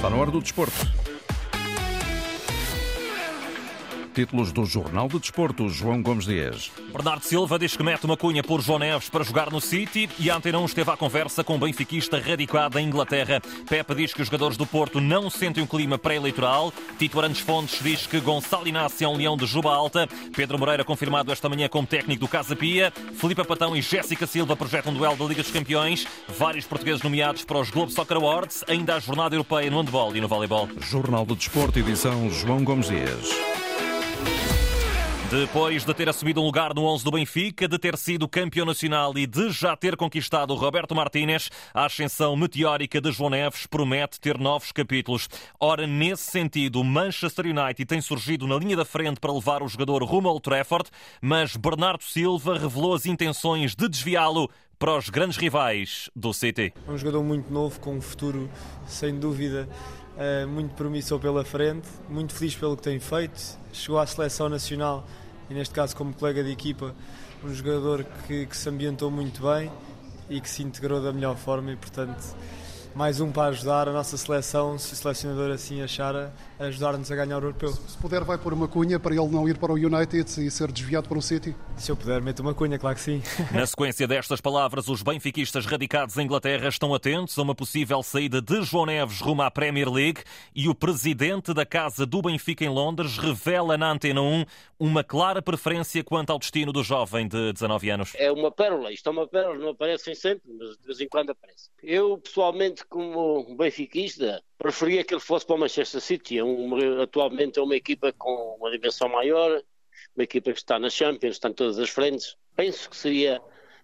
Está na hora do desporto. Títulos do Jornal de Desporto, João Gomes Dias. Bernardo Silva diz que mete uma cunha por João Neves para jogar no City e Antena 1 esteve à conversa com um benfiquista radicado em Inglaterra. Pepe diz que os jogadores do Porto não sentem um clima pré-eleitoral. Tito Arantes Fontes diz que Gonçalo Inácio é um leão de juba alta. Pedro Moreira confirmado esta manhã como técnico do Casa Pia. Filipe Patão e Jéssica Silva projetam um duelo da Liga dos Campeões. Vários portugueses nomeados para os Globo Soccer Awards. Ainda a jornada europeia no handball e no voleibol. Jornal de Desporto, edição João Gomes Dias. Depois de ter assumido um lugar no 11 do Benfica, de ter sido campeão nacional e de já ter conquistado Roberto Martínez, a ascensão meteórica de João Neves promete ter novos capítulos. Ora, nesse sentido, Manchester United tem surgido na linha da frente para levar o jogador rumo ao Trafford, mas Bernardo Silva revelou as intenções de desviá-lo para os grandes rivais do City. É um jogador muito novo, com um futuro, sem dúvida, eh, muito promissor pela frente, muito feliz pelo que tem feito. Chegou à seleção nacional e neste caso como colega de equipa, um jogador que, que se ambientou muito bem e que se integrou da melhor forma e portanto mais um para ajudar a nossa seleção, se o selecionador assim achar, a ajudar-nos a ganhar o europeu. Se puder, vai pôr uma cunha para ele não ir para o United e ser desviado para o City? Se eu puder, meto uma cunha, claro que sim. Na sequência destas palavras, os benfiquistas radicados em Inglaterra estão atentos a uma possível saída de João Neves rumo à Premier League e o presidente da Casa do Benfica em Londres revela na Antena 1 uma clara preferência quanto ao destino do jovem de 19 anos. É uma pérola, isto é uma pérola, não aparecem sempre, mas de vez em quando aparece. Eu, pessoalmente, como benfiquista, preferia que ele fosse para o Manchester City. É um, atualmente é uma equipa com uma dimensão maior, uma equipa que está na Champions, está em todas as frentes. Penso que seria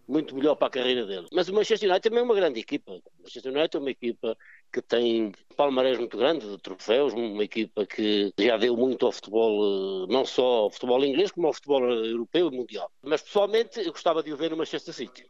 muito melhor para a carreira dele. Mas o Manchester United também é uma grande equipa. O Manchester United é uma equipa que tem palmarés muito grande de troféus, uma equipa que já deu muito ao futebol, eh, não só ao futebol inglês, como ao futebol europeu e mundial. Mas pessoalmente eu gostava de o ver no Manchester City.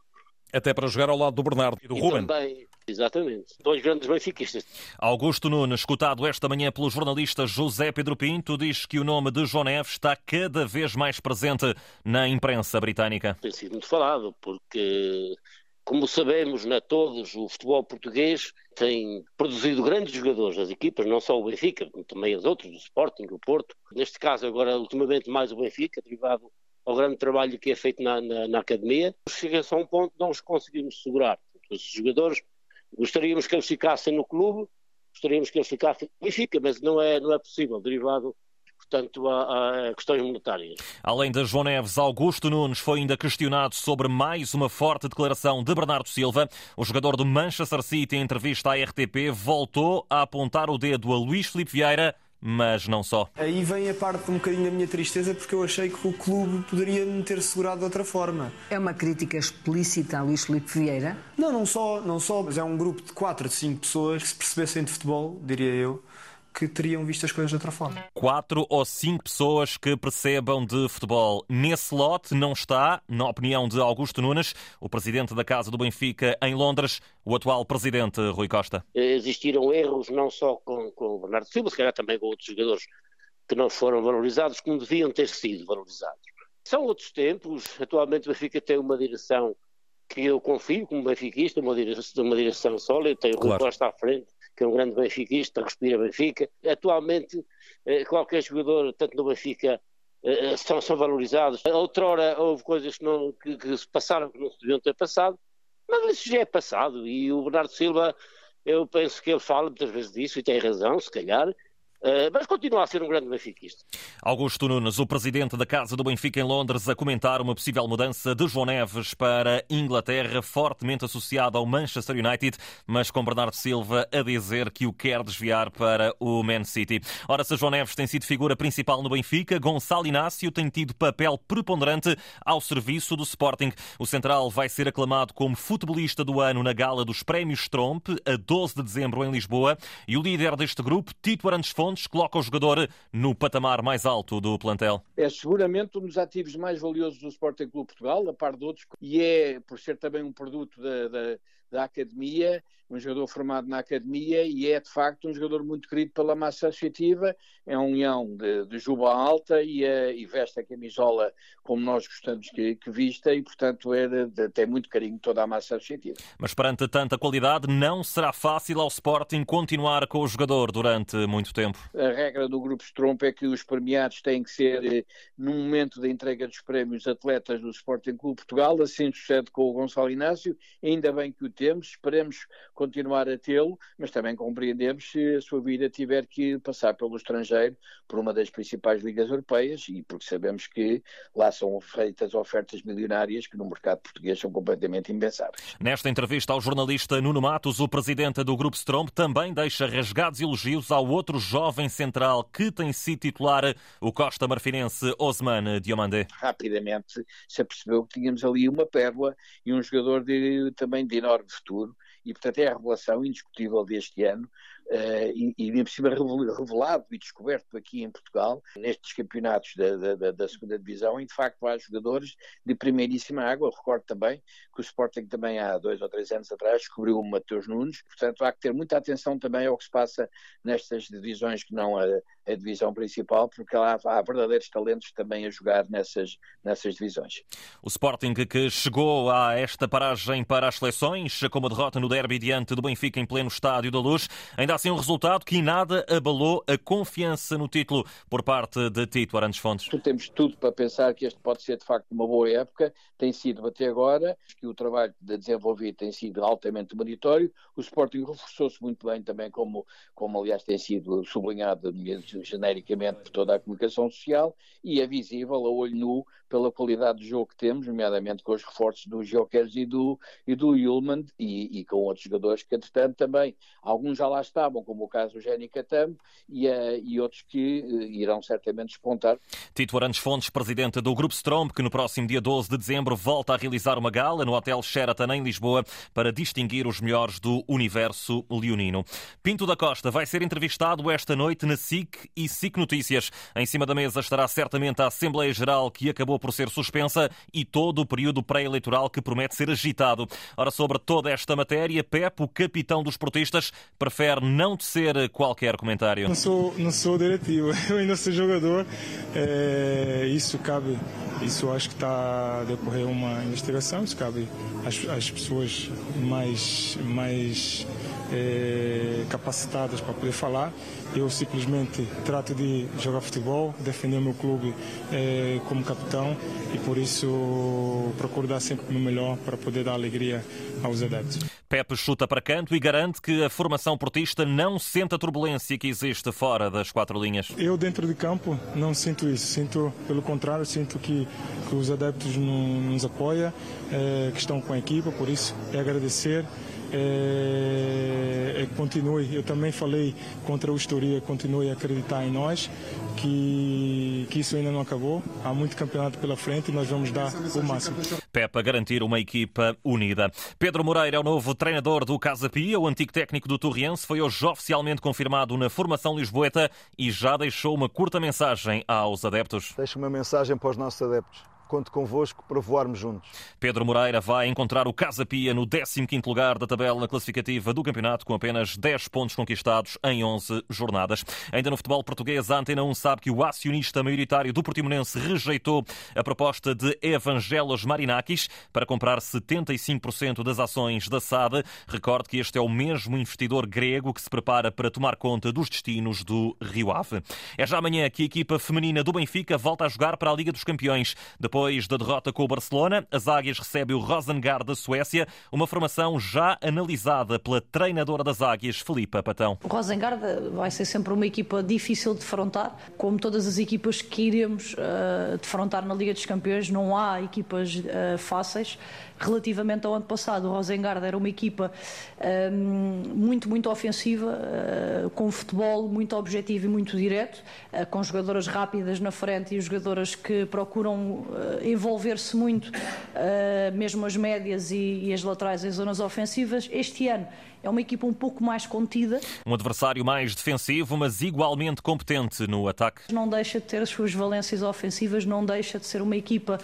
Até para jogar ao lado do Bernardo e do e Ruben. Também, exatamente. Dois grandes benfiquistas. Augusto Nunes, escutado esta manhã pelo jornalista José Pedro Pinto, diz que o nome de João Neves está cada vez mais presente na imprensa britânica. Tem sido muito falado, porque, como sabemos, na todos, o futebol português tem produzido grandes jogadores das equipas, não só o Benfica, como também os outros, o Sporting, o Porto. Neste caso, agora, ultimamente, mais o Benfica, derivado ao grande trabalho que é feito na, na, na academia. Chega-se a um ponto que não os conseguimos segurar. Os jogadores, gostaríamos que eles ficassem no clube, gostaríamos que eles ficassem no Benfica, mas não é, não é possível, derivado portanto, a, a, questões monetárias. Além de João Neves, Augusto Nunes foi ainda questionado sobre mais uma forte declaração de Bernardo Silva. O jogador do Manchester City, em entrevista à RTP, voltou a apontar o dedo a Luís Filipe Vieira mas não só. Aí vem a parte um bocadinho da minha tristeza porque eu achei que o clube poderia me ter segurado de outra forma. É uma crítica explícita a Luís Filipe Vieira? Não, não só, não só, mas é um grupo de 4 de 5 pessoas que se percebessem de futebol, diria eu, que teriam visto as coisas de outra forma. Quatro ou cinco pessoas que percebam de futebol. Nesse lote não está, na opinião de Augusto Nunes, o presidente da Casa do Benfica em Londres, o atual presidente Rui Costa. Existiram erros não só com, com o Bernardo Silva, se calhar também com outros jogadores que não foram valorizados como deviam ter sido valorizados. São outros tempos. Atualmente o Benfica tem uma direção que eu confio como benfiquista, uma direção, uma direção sólida, tem o claro. Rui Costa à frente, que é um grande benfiquista, respira Benfica. Atualmente, eh, qualquer jogador, tanto no Benfica, eh, eh, são, são valorizados. Outrora houve coisas que, não, que, que se passaram que não se deviam ter passado, mas isso já é passado. E o Bernardo Silva, eu penso que ele fala muitas vezes disso e tem razão, se calhar, mas continua a ser um grande benfiquista. Augusto Nunes, o presidente da Casa do Benfica em Londres, a comentar uma possível mudança de João Neves para Inglaterra, fortemente associado ao Manchester United, mas com Bernardo Silva a dizer que o quer desviar para o Man City. Ora, se João Neves tem sido figura principal no Benfica, Gonçalo Inácio tem tido papel preponderante ao serviço do Sporting. O central vai ser aclamado como futebolista do ano na gala dos Prémios Trompe, a 12 de dezembro em Lisboa, e o líder deste grupo, Tito Arantes Fontes, Coloca o jogador no patamar mais alto do plantel. É seguramente um dos ativos mais valiosos do Sporting Clube Portugal, a par de outros, e é, por ser também um produto da, da, da academia, um jogador formado na academia e é de facto um jogador muito querido pela massa associativa, é um leão de, de juba alta e, uh, e, veste a camisola como nós gostamos que, que vista e portanto é de, de, tem muito carinho toda a massa associativa. Mas perante tanta qualidade não será fácil ao Sporting continuar com o jogador durante muito tempo. A regra do Grupo Stromp é que os premiados têm que ser, eh, no momento da entrega dos prémios, atletas do Sporting Clube Portugal, assim sucede com o Gonçalo Inácio, ainda bem que o temos, esperemos continuar a tê-lo, mas também compreendemos se a sua vida tiver que passar pelo estrangeiro, por uma das principais ligas europeias, e porque sabemos que lá são feitas ofertas milionárias que no mercado português são completamente impensáveis. Nesta entrevista ao jornalista Nuno Matos, o presidente do Grupo Strom também deixa rasgados elogios ao outro jovem central que tem sido titular, o Costa Marfinense Osman Diomandé. Rapidamente se apercebeu que tínhamos ali uma pérola e um jogador de, também de enorme futuro e, portanto, é a revelação indiscutível deste ano uh, e, e por cima revelado e descoberto aqui em Portugal, nestes campeonatos da, da, da, segunda divisão, e de facto há jogadores de primeiríssima água. Eu recordo também que o Sporting também há dois ou três anos atrás descobriu o Mateus Nunes, portanto há que ter muita atenção também ao que se passa nestas divisões que não a, a divisão principal, porque lá há verdadeiros talentos também a jogar nessas, nessas divisões. O Sporting que chegou a esta paragem para as seleções, com uma derrota no derby diante do Benfica em pleno estádio da Luz, ainda assim um resultado que nada abalou a confiança no título por parte de Tito Arantes Fontes. Temos tudo para pensar que este pode ser de facto uma boa época, tem sido até agora, que o trabalho de desenvolver tem sido altamente meritório, o Sporting reforçou-se muito bem também, como, como aliás tem sido sublinhado genericamente por toda a comunicação social, e é visível a olho nu pela qualidade do jogo que temos, nomeadamente com os reforços do Jokers e do, e do Ullman e, e com outros jogadores que, entretanto, também alguns já lá estavam como o caso do Géni Catambo, e, uh, e outros que uh, irão certamente despontar. Tito Arantes Fontes, presidente do Grupo Strom, que no próximo dia 12 de dezembro volta a realizar uma gala no Hotel Sheraton em Lisboa para distinguir os melhores do universo leonino. Pinto da Costa vai ser entrevistado esta noite na SIC e SIC Notícias. Em cima da mesa estará certamente a Assembleia Geral que acabou por ser suspensa e todo o período pré-eleitoral que promete ser agitado. Ora, sobre toda esta matéria, Pep, o capitão dos portistas, prefere não tecer qualquer comentário. Não sou, não sou diretivo, eu ainda sou jogador. É, isso cabe, isso acho que está a decorrer uma investigação, isso cabe às, às pessoas mais, mais é, capacitadas para poder falar. Eu simplesmente trato de jogar futebol, defender o meu clube é, como capitão e por isso procuro dar sempre o meu melhor para poder dar alegria aos adeptos. Pepe chuta para canto e garante que a formação portista não sente a turbulência que existe fora das quatro linhas. Eu dentro de campo não sinto isso, sinto pelo contrário, sinto que, que os adeptos nos apoiam, é, que estão com a equipa, por isso é agradecer é, é, continue. Eu também falei contra o Historia, continue a acreditar em nós, que, que isso ainda não acabou. Há muito campeonato pela frente e nós vamos dar o máximo. Pepa garantir uma equipa unida. Pedro Moreira é o novo treinador do Casa Pia. O antigo técnico do Torriense foi hoje oficialmente confirmado na formação lisboeta e já deixou uma curta mensagem aos adeptos. Deixa uma mensagem para os nossos adeptos conto convosco para voarmos juntos. Pedro Moreira vai encontrar o Casa Pia no 15º lugar da tabela classificativa do campeonato com apenas 10 pontos conquistados em 11 jornadas. Ainda no futebol português, a Antena 1 sabe que o acionista maioritário do Portimonense rejeitou a proposta de Evangelos Marinakis para comprar 75% das ações da SAD. Recorde que este é o mesmo investidor grego que se prepara para tomar conta dos destinos do Rio Ave. É já amanhã que a equipa feminina do Benfica volta a jogar para a Liga dos Campeões. Depois depois da derrota com o Barcelona, as Águias recebe o Rosengard da Suécia, uma formação já analisada pela treinadora das Águias, Filipa Patão. O Rosengard vai ser sempre uma equipa difícil de defrontar, como todas as equipas que iremos uh, defrontar na Liga dos Campeões, não há equipas uh, fáceis relativamente ao ano passado. O Rosengard era uma equipa muito, muito ofensiva, com futebol muito objetivo e muito direto, com jogadoras rápidas na frente e jogadoras que procuram envolver-se muito, mesmo as médias e as laterais em zonas ofensivas. Este ano é uma equipa um pouco mais contida. Um adversário mais defensivo, mas igualmente competente no ataque. Não deixa de ter as suas valências ofensivas, não deixa de ser uma equipa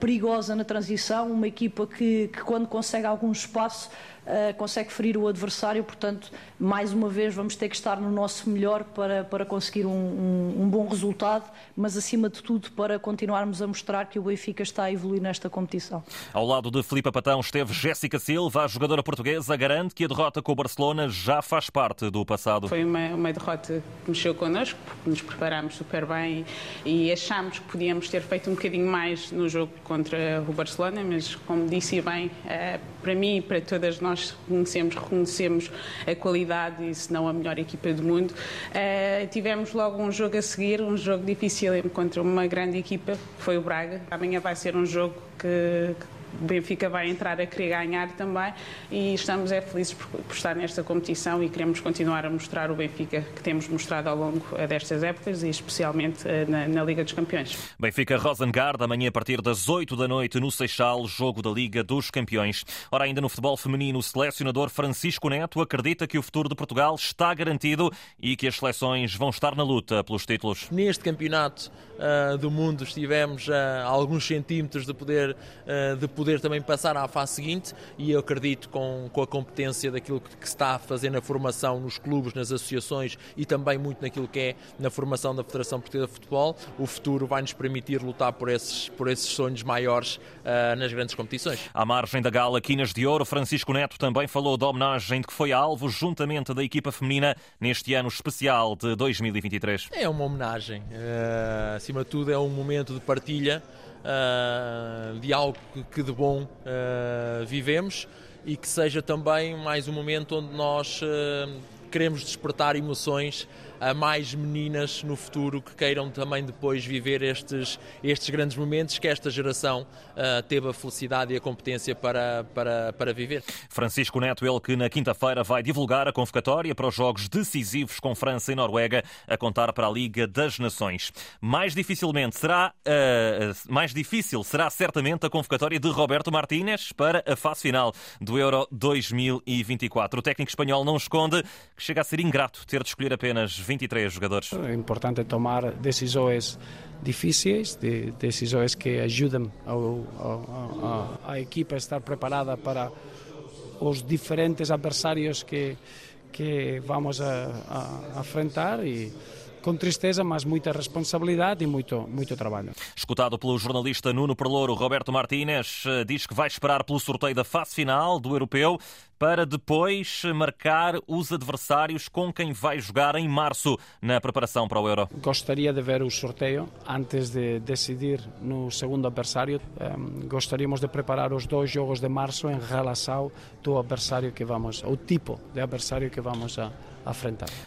perigosa na transição, uma equipa que, que quando consegue algum espaço uh, consegue ferir o adversário, portanto, mais uma vez vamos ter que estar no nosso melhor para, para conseguir um, um, um bom resultado, mas acima de tudo para continuarmos a mostrar que o Benfica está a evoluir nesta competição. Ao lado de Filipe Patão esteve Jéssica Silva, a jogadora portuguesa, garante que a derrota com o Barcelona já faz parte do passado. Foi uma, uma derrota que mexeu connosco, porque nos preparámos super bem e, e achámos que podíamos ter feito um bocadinho mais no jogo contra o Barcelona, mas como disse bem, eh, para mim e para todas nós reconhecemos, reconhecemos a qualidade e se não a melhor equipa do mundo. Uh, tivemos logo um jogo a seguir, um jogo difícil contra uma grande equipa, que foi o Braga. Amanhã vai ser um jogo que, que o Benfica vai entrar a querer ganhar também e estamos é felizes por, por, estar nesta competição e queremos continuar a mostrar o Benfica que temos mostrado ao longo eh, destas épocas e especialmente eh, na, na Liga dos Campeões. Benfica Rosengard, amanhã a partir das 8 da noite no Seixal, jogo da Liga dos Campeões. Ora, ainda no futebol feminino, o selecionador Francisco Neto acredita que o futuro de Portugal está garantido e que as seleções vão estar na luta pelos títulos. Neste campeonato uh, do mundo estivemos a alguns centímetros de poder, uh, de poder também passar à fase seguinte e eu acredito com, com a competência daquilo que, se está a fazer na formação nos clubes, nas associações e também muito naquilo que é na formação da Federação Portuguesa de Futebol, o futuro vai nos permitir lutar por esses, por esses sonhos maiores uh, nas grandes competições. À margem da gala Quinas de Ouro, Francisco Neto também falou da homenagem de que foi alvo juntamente da equipa feminina neste ano especial de 2023. É uma homenagem, uh, acima de tudo é um momento de partilha uh, de algo que de bom uh, vivemos e que seja também mais um momento onde nós uh, queremos despertar emoções a mais meninas no futuro que queiram também depois viver estes, estes grandes momentos que esta geração uh, teve a felicidade e a competência para, para, para viver. Francisco Neto, ele que na quinta-feira vai divulgar a convocatória para os jogos decisivos com França e Noruega a contar para a Liga das Nações. Mais dificilmente será uh, mais difícil será certamente a convocatória de Roberto Martínez para a fase final do Euro 2024. O técnico espanhol não esconde que chega a ser ingrato ter de escolher apenas 23 jogadores. É importante tomar decisões difíceis, de, decisões que ajudem a, a, a equipa a estar preparada para os diferentes adversários que, que vamos a, a, a enfrentar e com tristeza, mas muita responsabilidade e muito, muito trabalho. Escutado pelo jornalista Nuno Perlouro, Roberto Martínez eh, diz que vai esperar pelo sorteio da fase final do Europeu para depois marcar os adversários com quem vai jogar em março na preparação para o Euro. Gostaria de ver o sorteio antes de decidir no segundo adversário. Um, gostaríamos de preparar os dois jogos de março em relação ao adversário que vamos, o tipo de adversário que vamos a.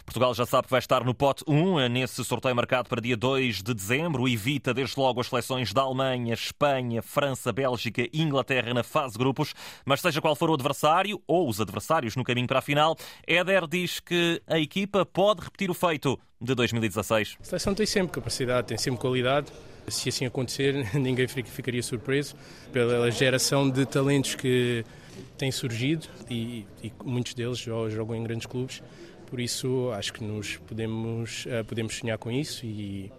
Portugal já sabe que vai estar no pote 1 nesse sorteio marcado para dia 2 de dezembro. Evita desde logo as seleções da Alemanha, Espanha, França, Bélgica e Inglaterra na fase de grupos. Mas seja qual for o adversário ou os adversários no caminho para a final, Éder diz que a equipa pode repetir o feito de 2016. A seleção tem sempre capacidade, tem sempre qualidade. Se assim acontecer, ninguém ficaria surpreso pela geração de talentos que tem surgido e, e muitos deles jogam em grandes clubes. Por isso, acho que nos podemos, uh, podemos sonhar com isso e,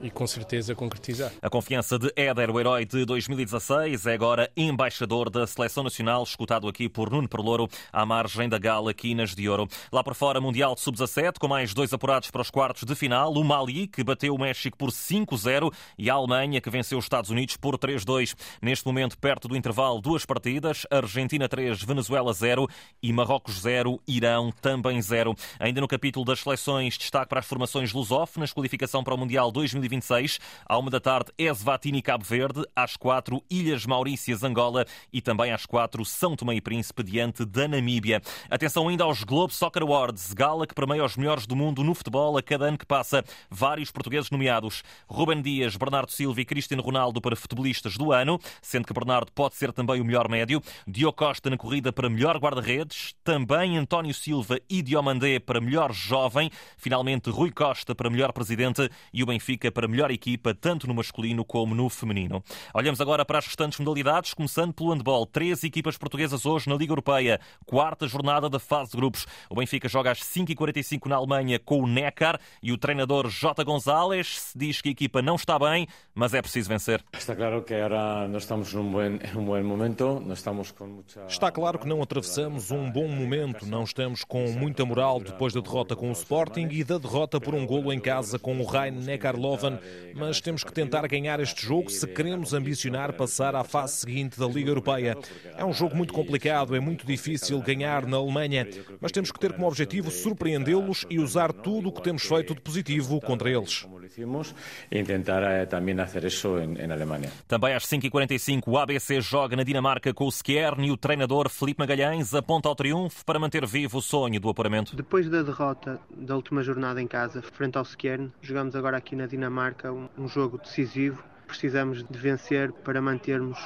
e com certeza concretizar. A confiança de Éder, o herói de 2016, é agora embaixador da Seleção Nacional, escutado aqui por Nuno Perlouro, à margem da gala Quinas de Ouro. Lá por fora, Mundial de Sub-17, com mais dois apurados para os quartos de final. O Mali, que bateu o México por 5-0 e a Alemanha, que venceu os Estados Unidos por 3-2. Neste momento, perto do intervalo, duas partidas. Argentina 3, Venezuela 0 e Marrocos 0, Irão também 0. Ainda no capítulo das seleções, destaque para as formações lusófonas, qualificação para o Mundial 2020 2026. À uma da tarde, Eswatini, Cabo Verde. Às quatro, Ilhas Maurícias, Angola. E também às quatro, São Tomé e Príncipe, diante da Namíbia. Atenção ainda aos Globe Soccer Awards, gala que premia os melhores do mundo no futebol a cada ano que passa. Vários portugueses nomeados. Ruben Dias, Bernardo Silva e Cristiano Ronaldo para futebolistas do ano, sendo que Bernardo pode ser também o melhor médio. Diogo Costa na corrida para melhor guarda-redes. Também António Silva e Diomandé para melhor jovem. Finalmente, Rui Costa para melhor presidente. E o Benfica para melhor equipa, tanto no masculino como no feminino. Olhamos agora para as restantes modalidades, começando pelo handball. Três equipas portuguesas hoje na Liga Europeia, quarta jornada da fase de grupos. O Benfica joga às 5h45 na Alemanha com o Neckar e o treinador J. Gonzalez diz que a equipa não está bem, mas é preciso vencer. Está claro que agora não estamos num bom, bom momento, não estamos com muita... Está claro que não atravessamos um bom momento, não estamos com muita moral depois da derrota com o Sporting e da derrota por um golo em casa com o Rhein Mas temos que tentar ganhar este jogo se queremos ambicionar passar à fase seguinte da Liga Europeia. É um jogo muito complicado, é muito difícil ganhar na Alemanha, mas temos que ter como objetivo surpreendê-los e usar tudo o que temos feito de positivo contra eles. E tentar eh, também fazer isso em Alemanha. Também às 5h45 o ABC joga na Dinamarca com o Skjern e o treinador Felipe Magalhães aponta ao triunfo para manter vivo o sonho do apuramento. Depois da derrota da última jornada em casa frente ao Skjern, jogamos agora aqui na Dinamarca um, um jogo decisivo. Precisamos de vencer para mantermos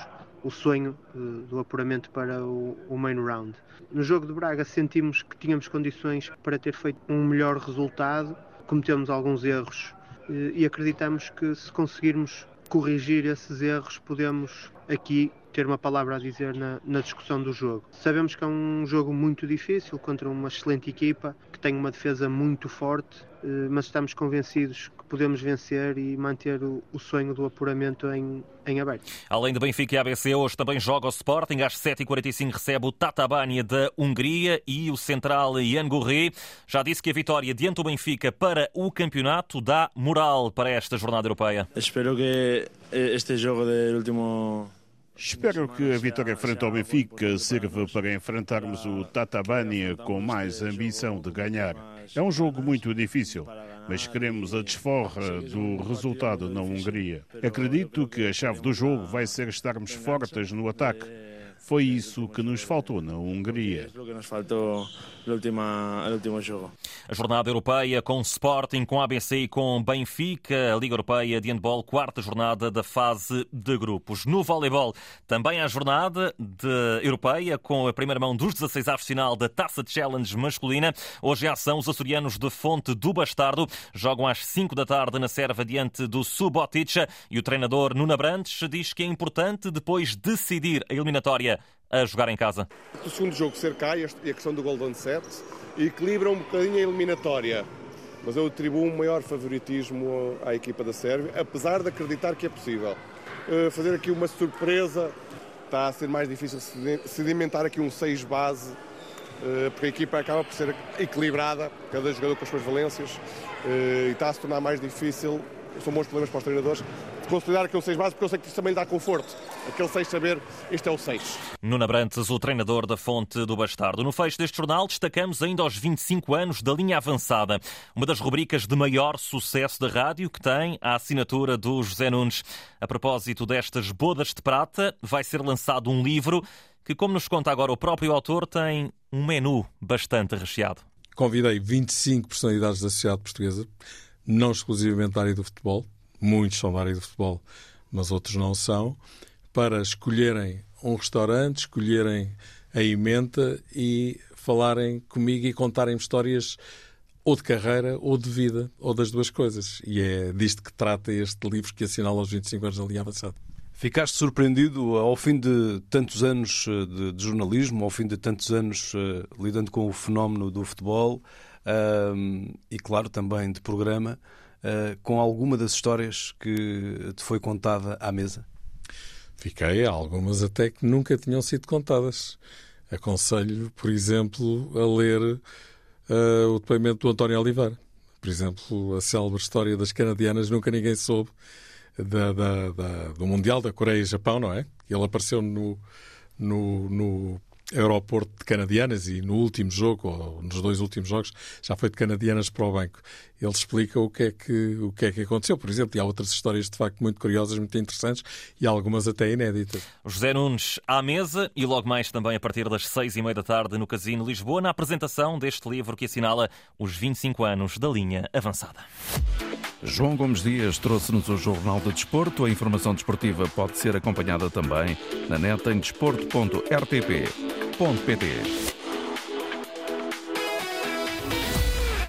o sonho eh, do apuramento para o, main round. No jogo de Braga sentimos que tínhamos condições para ter feito um melhor resultado, cometemos alguns erros e acreditamos que se conseguirmos corrigir esses erros podemos aqui ter uma palavra a dizer na, na, discussão do jogo. Sabemos que é um jogo muito difícil contra uma excelente equipa que tem uma defesa muito forte, eh, mas estamos convencidos que podemos vencer e manter o, o sonho do apuramento em, em aberto. Além de Benfica e ABC, hoje também joga o Sporting. Às 7h45 recebe o Tatabánia da Hungria e o central Ian Gurri. Já disse que a vitória diante do Benfica para o campeonato dá moral para esta jornada europeia. Espero que este jogo do último Espero que a vitória frente ao Benfica sirva para enfrentarmos o Tatabánia com mais ambição de ganhar. É um jogo muito difícil, mas queremos a desforra do resultado na Hungria. Acredito que a chave do jogo vai ser estarmos fortes no ataque foi isso que nos faltou na Hungria. A jornada europeia com Sporting, com ABC e com Benfica, a Liga Europeia de Handball, quarta jornada da fase de grupos. No voleibol, também a jornada de europeia com a primeira mão dos 16 avos final da Taça Challenge masculina. Hoje em ação, os açorianos de Fonte do Bastardo jogam às 5 da tarde na serva diante do Subotica e o treinador Nuna Brandes diz que é importante depois decidir a eliminatória a jogar em casa. O segundo jogo ser cá e a questão do Golden Set equilibra um bocadinho a eliminatória. Mas eu atribuo um maior favoritismo à equipa da Sérvia, apesar de acreditar que é possível. Eh, fazer aqui uma surpresa está a ser mais difícil sedimentar aqui um 6 base, eh, porque a equipa acaba por ser equilibrada, cada jogador com as suas valências, eh, e está a se tornar mais difícil. São bons problemas para os treinadores considerar aquele 6 base, porque eu sei que isso também lhe dá conforto. Aquele 6 saber, este é o 6. Nuna Brantes, o treinador da Fonte do Bastardo. No fecho deste jornal, destacamos ainda aos 25 anos da linha avançada, uma das rubricas de maior sucesso da rádio, que tem a assinatura do José Nunes. A propósito destas bodas de prata, vai ser lançado um livro que, como nos conta agora o próprio autor, tem um menu bastante recheado. Convidei 25 personalidades da sociedade portuguesa, não exclusivamente da área do futebol, muitos são da área do futebol, mas outros não são, para escolherem um restaurante, escolherem a emenda e falarem comigo e contarem histórias ou de carreira ou de vida, ou das duas coisas. E é disto que trata este livro que assinala os 25 anos da linha avançada. Ficaste surpreendido ao fim de tantos anos eh, de, de jornalismo, ao fim de tantos anos uh, lidando com o fenómeno do futebol e, claro, também de programa, uh, com alguma das histórias que te foi contada à mesa? Fiquei, algumas até que nunca tinham sido contadas. Aconselho, por exemplo, a ler uh, o depoimento do António Oliveira. Por exemplo, a célebre história das canadianas, nunca ninguém soube, da, da, da, do Mundial da Coreia e Japão, não é? Ele apareceu no, no, no aeroporto de canadianas e no último jogo, ou nos dois últimos jogos, já foi de canadianas para o banco. Ele explica o que é que, o que, é que aconteceu, por exemplo, e há outras histórias de facto muito curiosas, muito interessantes e algumas até inéditas. José Nunes à mesa e logo mais também a partir das seis e meia da tarde no Casino Lisboa, na apresentação deste livro que assinala os 25 anos da linha avançada. João Gomes Dias trouxe-nos o Jornal de Desporto. A informação desportiva pode ser acompanhada também na net em desporto.rtp.pt.